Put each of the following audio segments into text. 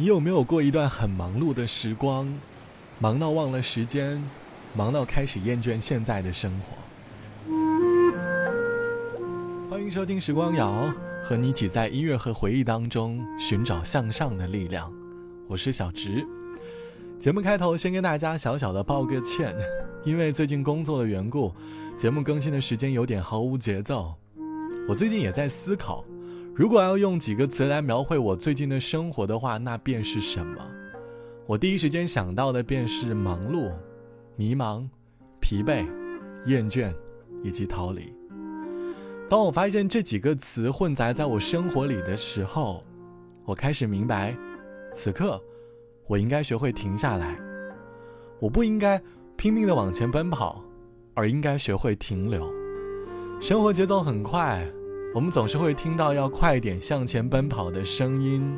你有没有过一段很忙碌的时光，忙到忘了时间，忙到开始厌倦现在的生活？欢迎收听《时光谣》，和你一起在音乐和回忆当中寻找向上的力量。我是小直。节目开头先跟大家小小的抱个歉，因为最近工作的缘故，节目更新的时间有点毫无节奏。我最近也在思考。如果要用几个词来描绘我最近的生活的话，那便是什么？我第一时间想到的便是忙碌、迷茫、疲惫、厌倦以及逃离。当我发现这几个词混杂在我生活里的时候，我开始明白，此刻我应该学会停下来。我不应该拼命的往前奔跑，而应该学会停留。生活节奏很快。我们总是会听到要快点向前奔跑的声音，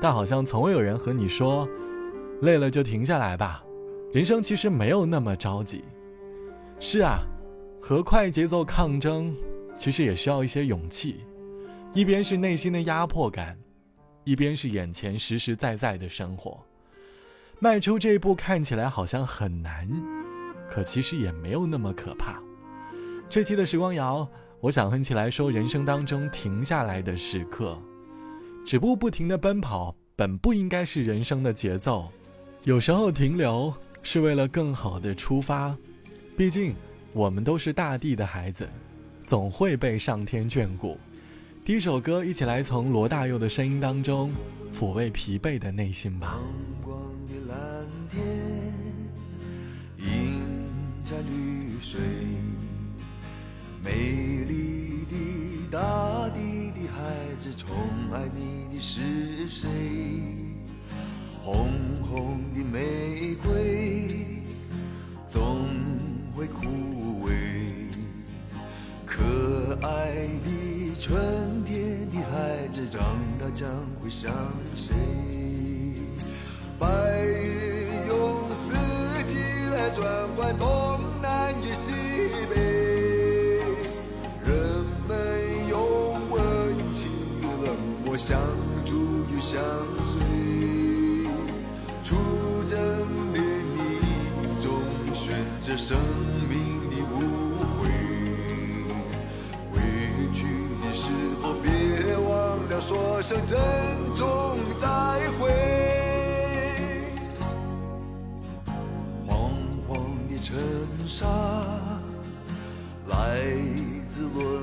但好像从未有人和你说，累了就停下来吧。人生其实没有那么着急。是啊，和快节奏抗争，其实也需要一些勇气。一边是内心的压迫感，一边是眼前实实在在的生活。迈出这一步看起来好像很难，可其实也没有那么可怕。这期的时光谣。我想哼起来说，人生当中停下来的时刻，止步不停的奔跑，本不应该是人生的节奏。有时候停留是为了更好的出发，毕竟我们都是大地的孩子，总会被上天眷顾。第一首歌，一起来从罗大佑的声音当中抚慰疲惫的内心吧。爱你的是谁？红红的玫瑰总会枯萎，可爱的春天的孩子，长大将会像谁？白云用四季来转换相随，出征的你中选择生命的无悔。回去的时候别忘了说声珍重再会。黄黄的尘沙来自轮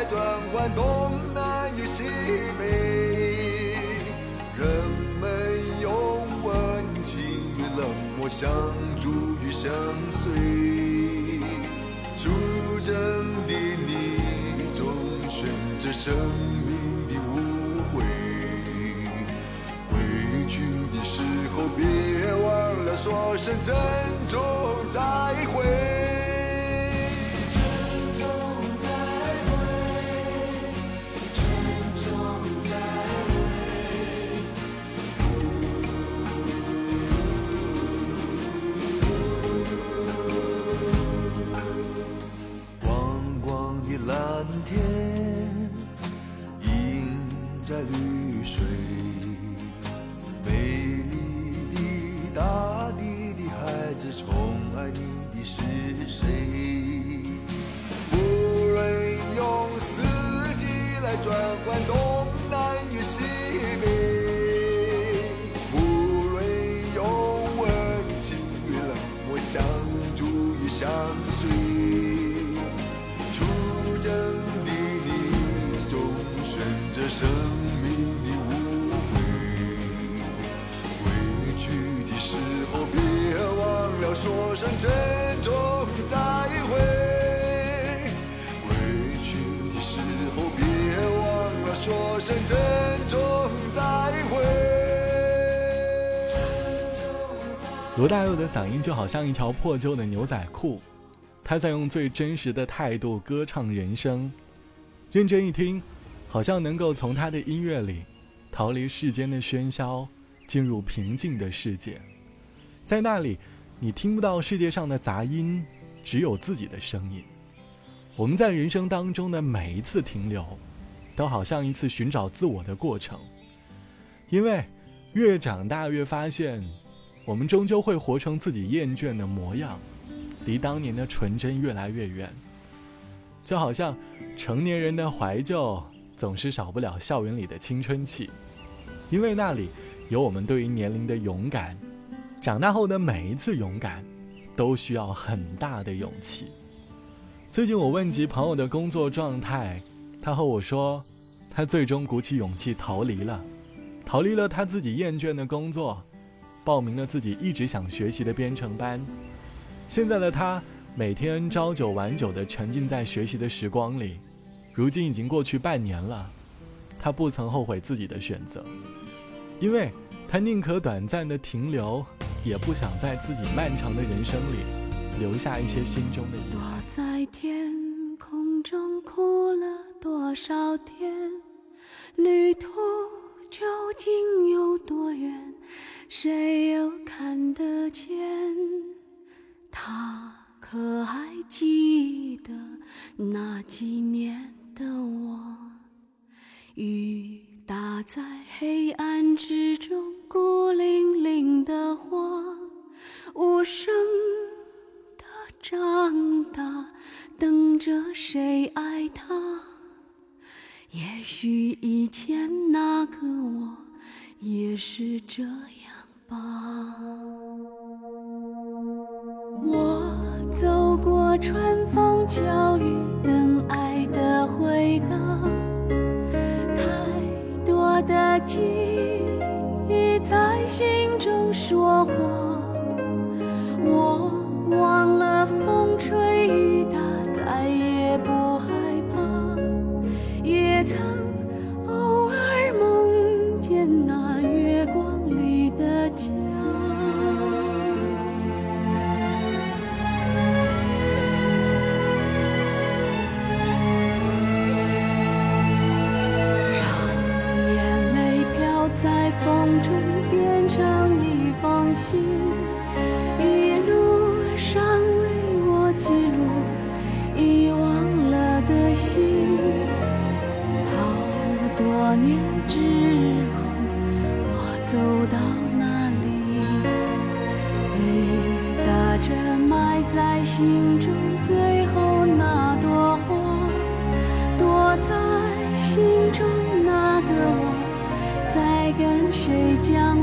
来转换东南与西北。人。们用温情与冷漠相助与相随，出征的你终选择生命的无悔。回去的时候别忘了说声珍重再会。罗大佑的嗓音就好像一条破旧的牛仔裤，他在用最真实的态度歌唱人生。认真一听，好像能够从他的音乐里逃离世间的喧嚣，进入平静的世界。在那里，你听不到世界上的杂音，只有自己的声音。我们在人生当中的每一次停留，都好像一次寻找自我的过程。因为越长大，越发现。我们终究会活成自己厌倦的模样，离当年的纯真越来越远。就好像成年人的怀旧，总是少不了校园里的青春期，因为那里有我们对于年龄的勇敢。长大后的每一次勇敢，都需要很大的勇气。最近我问及朋友的工作状态，他和我说，他最终鼓起勇气逃离了，逃离了他自己厌倦的工作。报名了自己一直想学习的编程班，现在的他每天朝九晚九的沉浸在学习的时光里，如今已经过去半年了，他不曾后悔自己的选择，因为他宁可短暂的停留，也不想在自己漫长的人生里留下一些心中的遗憾。在天空中哭了多少天，旅途究竟有多远？谁又看得见？他可还记得那几年的我？雨打在黑暗之中，孤零零的花，无声的长大，等着谁爱他？也许以前那个我，也是这样。吧，我走过春风秋雨，等爱的回答。太多的记忆在心中说记录遗忘了的心好多年之后我走到哪里雨打着埋在心中最后那朵花躲在心中那个我在跟谁讲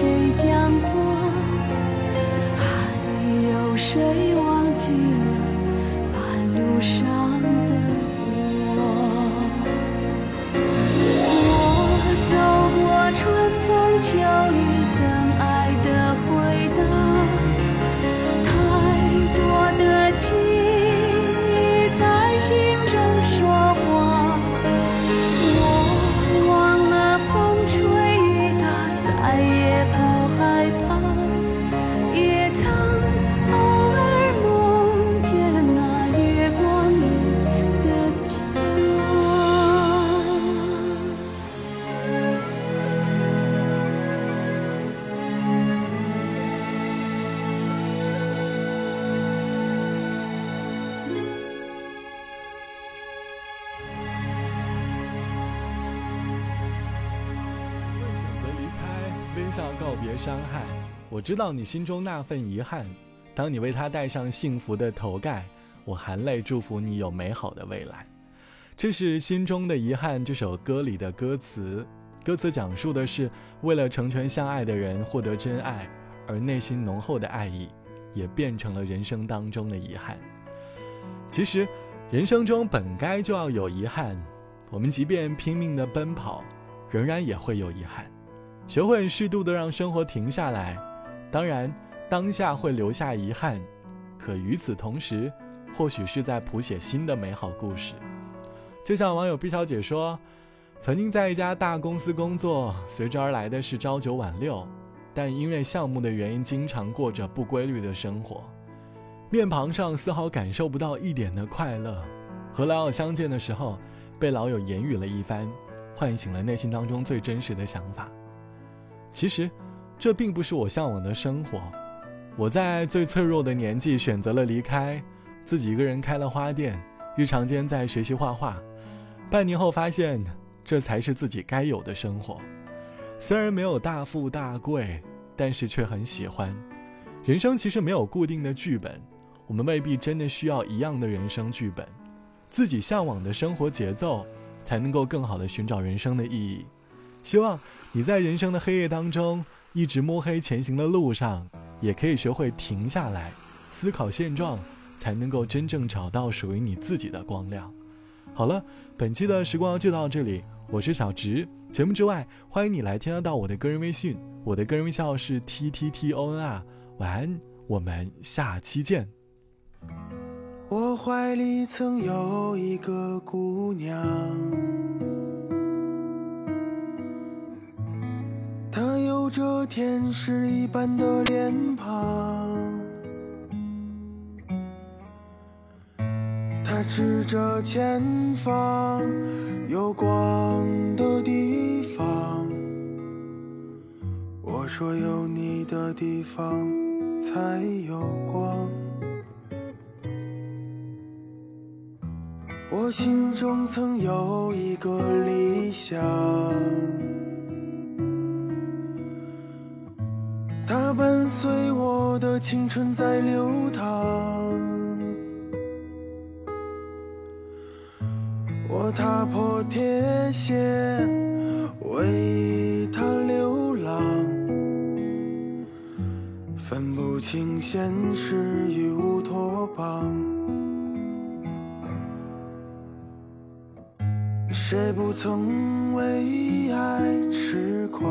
谁讲过还有谁别伤害。我知道你心中那份遗憾，当你为他戴上幸福的头盖，我含泪祝福你有美好的未来。这是《心中的遗憾》这首歌里的歌词，歌词讲述的是为了成全相爱的人获得真爱，而内心浓厚的爱意，也变成了人生当中的遗憾。其实，人生中本该就要有遗憾，我们即便拼命的奔跑，仍然也会有遗憾。学会适度的让生活停下来，当然当下会留下遗憾，可与此同时，或许是在谱写新的美好故事。就像网友毕小姐说，曾经在一家大公司工作，随之而来的是朝九晚六，但因为项目的原因，经常过着不规律的生活，面庞上丝毫感受不到一点的快乐。和老友相见的时候，被老友言语了一番，唤醒了内心当中最真实的想法。其实，这并不是我向往的生活。我在最脆弱的年纪选择了离开，自己一个人开了花店，日常间在学习画画。半年后发现，这才是自己该有的生活。虽然没有大富大贵，但是却很喜欢。人生其实没有固定的剧本，我们未必真的需要一样的人生剧本。自己向往的生活节奏，才能够更好的寻找人生的意义。希望你在人生的黑夜当中，一直摸黑前行的路上，也可以学会停下来，思考现状，才能够真正找到属于你自己的光亮。好了，本期的时光就到这里，我是小直。节目之外，欢迎你来添加到我的个人微信，我的个人微信号是 t t t o n r。晚安，我们下期见。我怀里曾有一个姑娘。这天使一般的脸庞，他指着前方有光的地方。我说有你的地方才有光。我心中曾有一个理想。我的青春在流淌，我踏破铁鞋为他流浪，分不清现实与乌托邦，谁不曾为爱痴狂？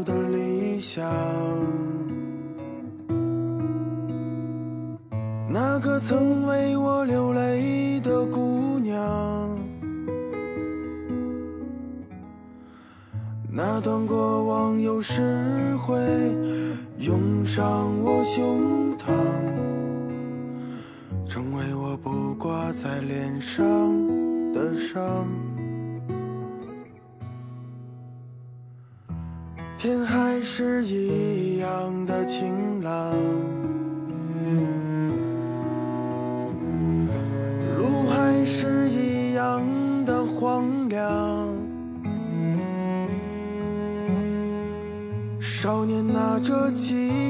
嘲笑的理想，那个曾为我流泪的姑娘，那段过往有时会涌上我胸膛，成为我不挂在脸上的伤。天还是一样的晴朗，路还是一样的荒凉。少年拿着吉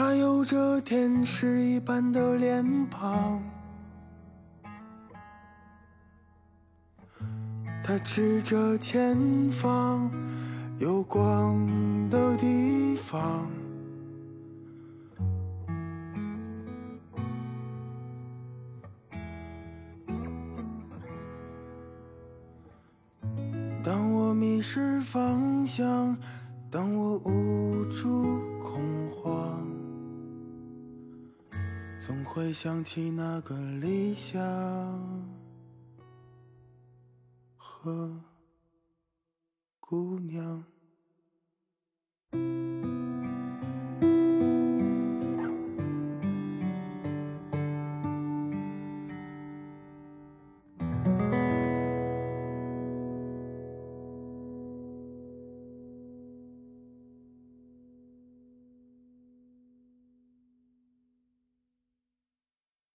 她有着天使一般的脸庞。她指着前方有光的地方，当我迷失方向，当我无助总会想起那个理想。和姑娘。